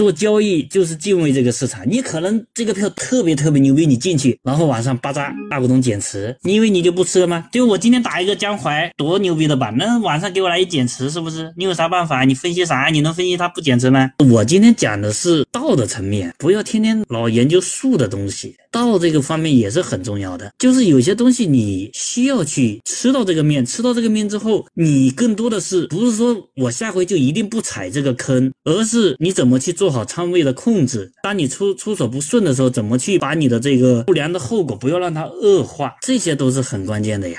做交易就是敬畏这个市场。你可能这个票特别特别牛逼，你进去，然后晚上巴扎大股东减持，你以为你就不吃了吗？就我今天打一个江淮，多牛逼的板，那晚上给我来一减持，是不是？你有啥办法？你分析啥？你能分析它不减持吗？我今天讲的是道的层面，不要天天老研究术的东西。道这个方面也是很重要的，就是有些东西你需要去吃到这个面，吃到这个面之后，你更多的是不是说我下回就一定不踩这个坑，而是你怎么去做好仓位的控制，当你出出手不顺的时候，怎么去把你的这个不良的后果不要让它恶化，这些都是很关键的呀。